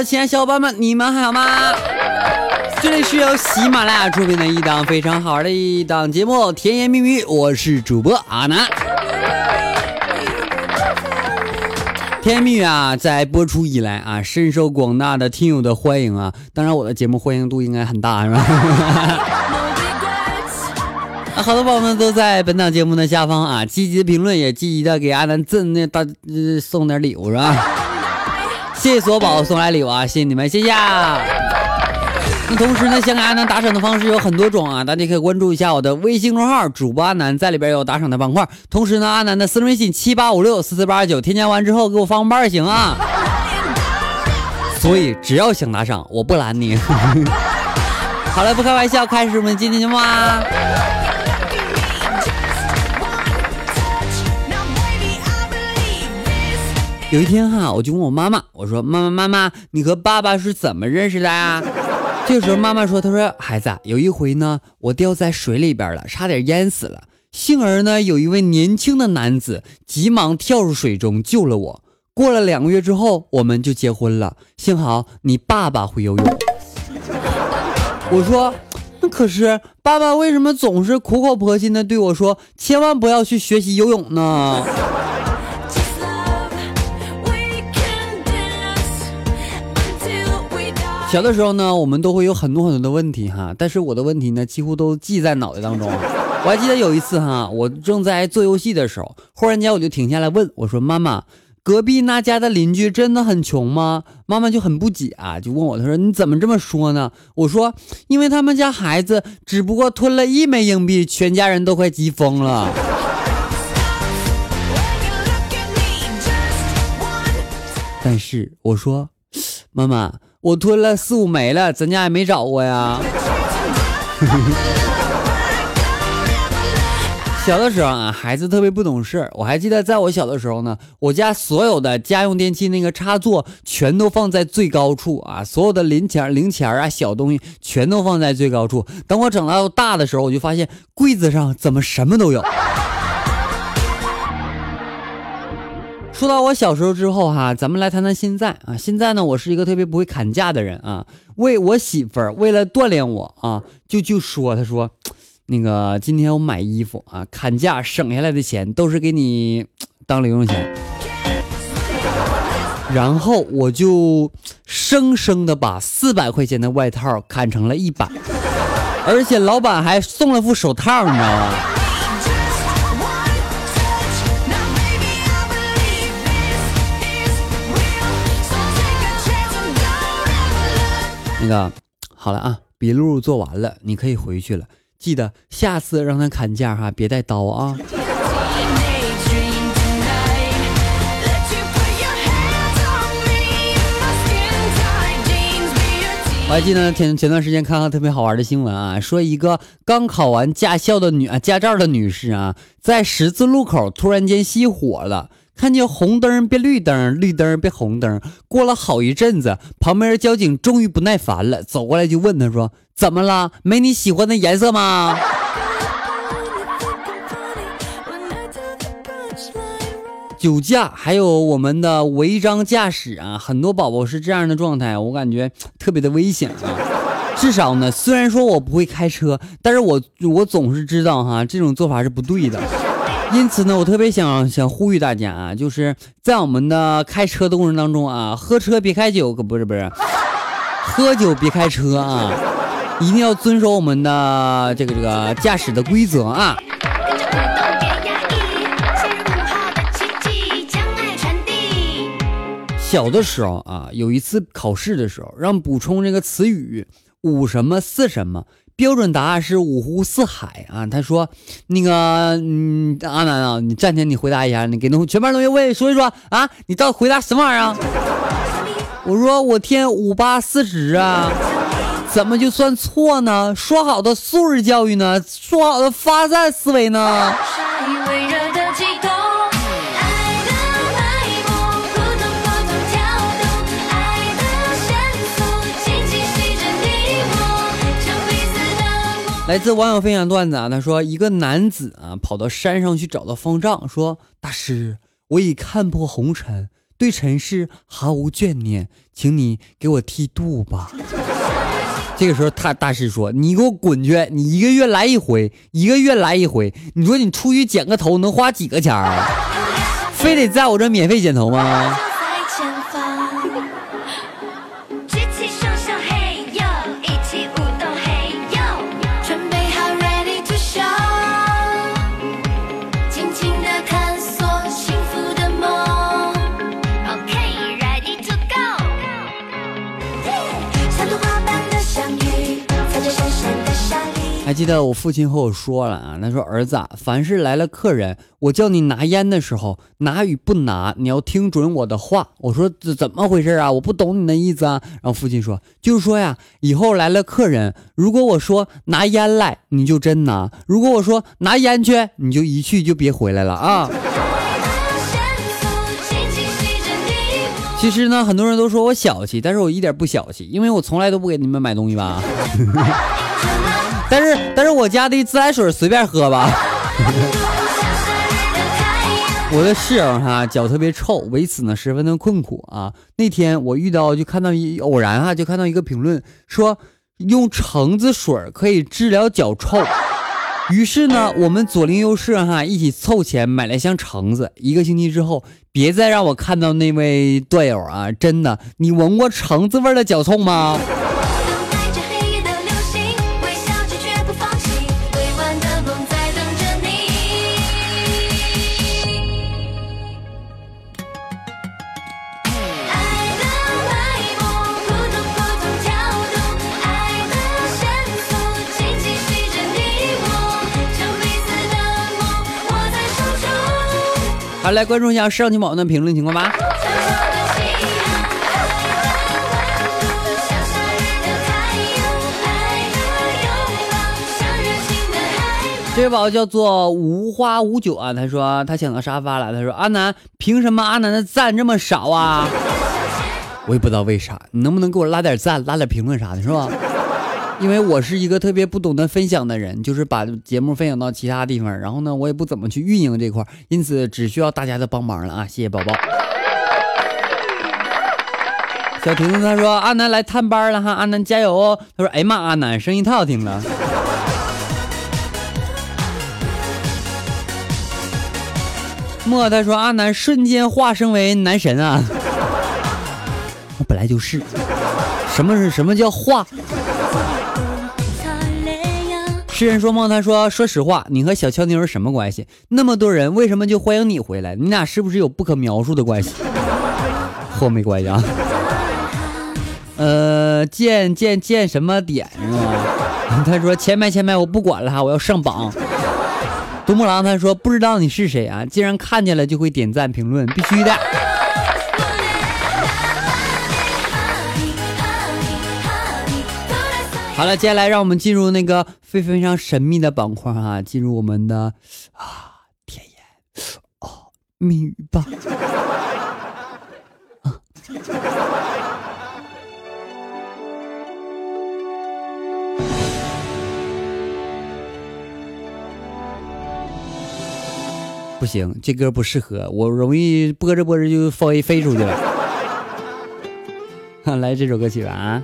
亲爱的小伙伴们，你们好吗？这里是由喜马拉雅出品的一档非常好玩的一档节目《甜言蜜语》，我是主播阿南。甜言蜜语啊，在播出以来啊，深受广大的听友的欢迎啊。当然，我的节目欢迎度应该很大，是吧？啊，好多宝宝们都在本档节目的下方啊，积极的评论，也积极的给阿南赠那大呃送点礼物，是吧？谢谢所有宝送来礼物啊，谢谢你们，谢谢。那同时呢，想给阿南打赏的方式有很多种啊，大家可以关注一下我的微信公众号主播阿南，在里边有打赏的板块。同时呢，阿南的私人微信七八五六四四八九，添加完之后给我发红包也行啊。所以只要想打赏，我不拦你。好了，不开玩笑，开始我们今天节目啊。有一天哈，我就问我妈妈，我说：“妈妈妈妈，你和爸爸是怎么认识的呀？”这个时候妈妈说：“她说孩子，有一回呢，我掉在水里边了，差点淹死了。幸而呢，有一位年轻的男子急忙跳入水中救了我。过了两个月之后，我们就结婚了。幸好你爸爸会游泳。”我说：“那可是爸爸为什么总是苦口婆心的对我说，千万不要去学习游泳呢？”小的时候呢，我们都会有很多很多的问题哈，但是我的问题呢，几乎都记在脑袋当中。我还记得有一次哈，我正在做游戏的时候，忽然间我就停下来问我说：“妈妈，隔壁那家的邻居真的很穷吗？”妈妈就很不解啊，就问我，她说：“你怎么这么说呢？”我说：“因为他们家孩子只不过吞了一枚硬币，全家人都快急疯了。”但是我说，妈妈。我吞了四五枚了，咱家也没找过呀。小的时候啊，孩子特别不懂事我还记得，在我小的时候呢，我家所有的家用电器那个插座全都放在最高处啊，所有的零钱、零钱啊、小东西全都放在最高处。等我长到大的时候，我就发现柜子上怎么什么都有。说到我小时候之后哈，咱们来谈谈现在啊。现在呢，我是一个特别不会砍价的人啊。为我媳妇儿为了锻炼我啊，就就说他说，那个今天我买衣服啊，砍价省下来的钱都是给你 当零用钱。然后我就生生的把四百块钱的外套砍成了一百，而且老板还送了副手套，你知道吗？好了啊，笔录做完了，你可以回去了。记得下次让他砍价哈，别带刀啊。我还记得前前段时间看到特别好玩的新闻啊，说一个刚考完驾校的女驾照的女士啊，在十字路口突然间熄火了。看见红灯变绿灯，绿灯变红灯，过了好一阵子，旁边交警终于不耐烦了，走过来就问他说：“怎么了？没你喜欢的颜色吗？” 酒驾还有我们的违章驾驶啊，很多宝宝是这样的状态，我感觉特别的危险啊。至少呢，虽然说我不会开车，但是我我总是知道哈，这种做法是不对的。因此呢，我特别想想呼吁大家啊，就是在我们的开车的过程当中啊，喝车别开酒，可不是不是，喝酒别开车啊，一定要遵守我们的这个这个驾驶的规则啊。小的时候啊，有一次考试的时候，让补充这个词语五什么四什么。标准答案是五湖四海啊！他说：“那个，嗯，阿南啊，你暂停，你回答一下，你给那全班同学问说一说啊，你到底回答什么玩意儿？”我说：“我填五八四十啊，怎么就算错呢？说好的素质教育呢？说好的发散思维呢？”来自网友分享段子啊，他说一个男子啊跑到山上去找到方丈，说大师，我已看破红尘，对尘世毫无眷念，请你给我剃度吧。这个时候，他大师说：“你给我滚去！你一个月来一回，一个月来一回，你说你出去剪个头能花几个钱啊？非得在我这免费剪头吗？”还记得我父亲和我说了啊，他说儿子，啊，凡是来了客人，我叫你拿烟的时候，拿与不拿，你要听准我的话。我说这怎么回事啊？我不懂你的意思啊。然后父亲说，就是说呀，以后来了客人，如果我说拿烟来，你就真拿；如果我说拿烟去，你就一去就别回来了啊。其实呢，很多人都说我小气，但是我一点不小气，因为我从来都不给你们买东西吧。但是，但是我家的自来水随便喝吧。我的室友哈脚特别臭，为此呢十分的困苦啊。那天我遇到就看到一偶然哈就看到一个评论说用橙子水可以治疗脚臭，于是呢我们左邻右舍哈一起凑钱买了箱橙子。一个星期之后，别再让我看到那位段友啊！真的，你闻过橙子味的脚臭吗？好，来关注一下上期宝的评论情况吧。这位宝宝叫做无花无酒啊，他说他抢到沙发了。他说阿南，凭什么阿南的赞这么少啊？我也不知道为啥，你能不能给我拉点赞、拉点评论啥的，是吧？因为我是一个特别不懂得分享的人，就是把节目分享到其他地方，然后呢，我也不怎么去运营这块，因此只需要大家的帮忙了啊！谢谢宝宝。小婷婷她说阿南来探班了哈，阿南加油哦！他说哎呀妈，阿南声音太好听了。莫他说阿南瞬间化身为男神啊！我本来就是，什么是什么叫化？诗人说梦，他说：“说实话，你和小乔妞是什么关系？那么多人，为什么就欢迎你回来？你俩是不是有不可描述的关系？和我没关系啊。呃，见见见什么点是吗？他说前排前排我不管了哈，我要上榜。独木狼他说不知道你是谁啊，既然看见了就会点赞评论，必须的。”好了，接下来让我们进入那个非非常神秘的板块啊，进入我们的啊甜言哦蜜语吧。不行，这歌不适合我，容易播着播着就飞飞出去了。来这首歌曲吧啊。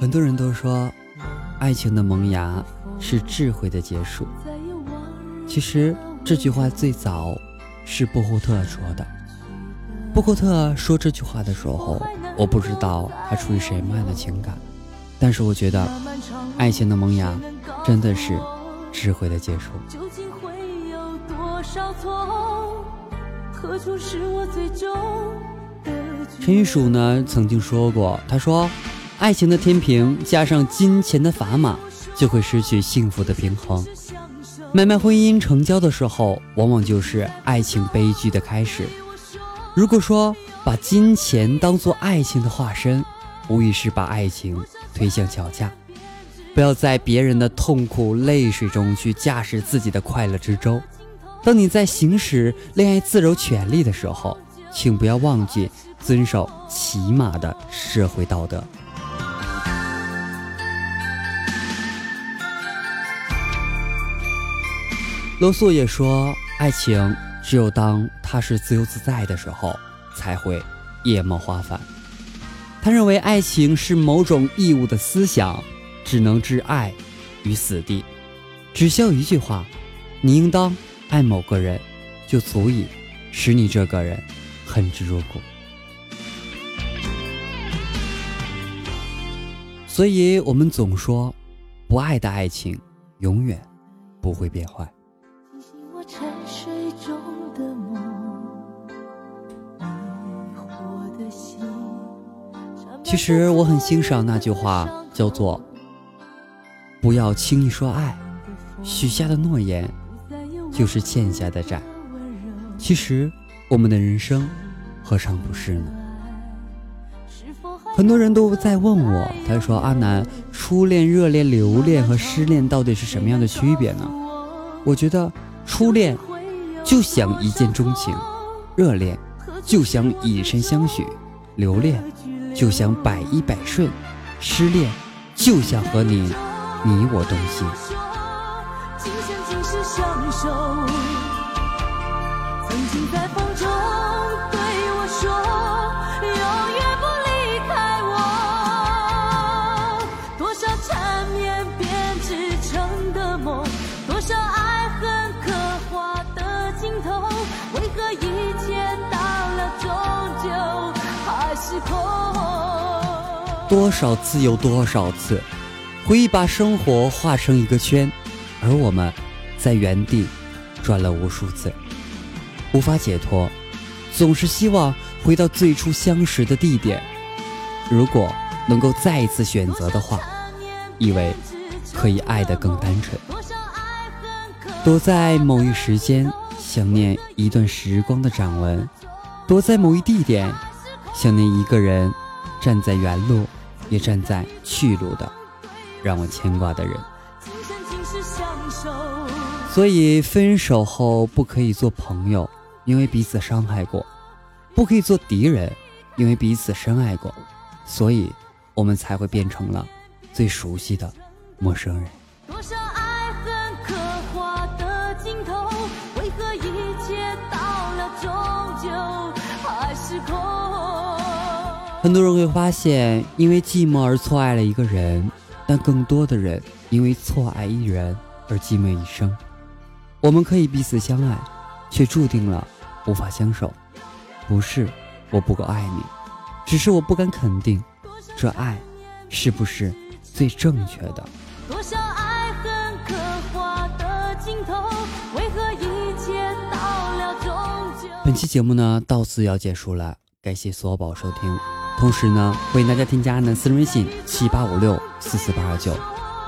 很多人都说，爱情的萌芽是智慧的结束。其实这句话最早是波赫特说的。波赫特说这句话的时候，我不知道他出于什么样的情感，但是我觉得，爱情的萌芽真的是智慧的结束。陈玉书呢曾经说过，他说。爱情的天平加上金钱的砝码，就会失去幸福的平衡。买卖婚姻成交的时候，往往就是爱情悲剧的开始。如果说把金钱当做爱情的化身，无疑是把爱情推向桥架。不要在别人的痛苦泪水中去驾驶自己的快乐之舟。当你在行使恋爱自由权利的时候，请不要忘记遵守起码的社会道德。罗素也说，爱情只有当它是自由自在的时候，才会夜梦花繁。他认为爱情是某种义务的思想，只能置爱于死地。只需要一句话：你应当爱某个人，就足以使你这个人恨之入骨。所以，我们总说，不爱的爱情永远不会变坏。其实我很欣赏那句话，叫做“不要轻易说爱，许下的诺言就是欠下的债。”其实我们的人生何尝不是呢？很多人都在问我，他说：“阿南，初恋、热恋、留恋和失恋到底是什么样的区别呢？”我觉得。初恋就想一见钟情，热恋就想以身相许，留恋就想百依百顺，失恋就想和你你我东西。曾经在风中对我说，永远多少次有多少次，回忆把生活画成一个圈，而我们在原地转了无数次，无法解脱，总是希望回到最初相识的地点。如果能够再一次选择的话，以为可以爱得更单纯。躲在某一时间，想念一段时光的掌纹；躲在某一地点。想念一个人，站在原路，也站在去路的，让我牵挂的人。所以分手后不可以做朋友，因为彼此伤害过；不可以做敌人，因为彼此深爱过。所以，我们才会变成了最熟悉的陌生人。多少爱恨刻画的镜头，为何一切到了终究还是空？很多人会发现，因为寂寞而错爱了一个人，但更多的人因为错爱一人而寂寞一生。我们可以彼此相爱，却注定了无法相守。不是我不够爱你，只是我不敢肯定，这爱是不是最正确的。多少爱恨刻画的镜头，为何一切到了终究？本期节目呢，到此要结束了，感谢所有宝收听。同时呢，欢迎大家添加阿南私人微信七八五六四四八二九，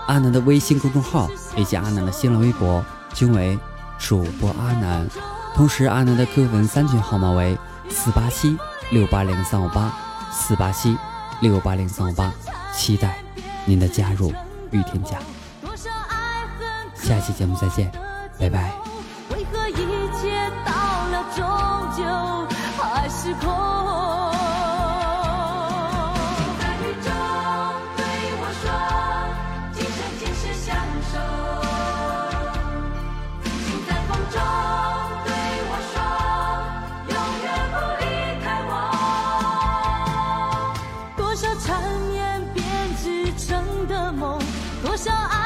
阿南的微信公众号以及阿南的新浪微博均为主播阿南。同时，阿南的 QQ 粉三群号码为四八七六八零三五八四八七六八零三五八，期待您的加入与添加。下期节目再见，拜拜。为何一切到了终究还是空？多少爱。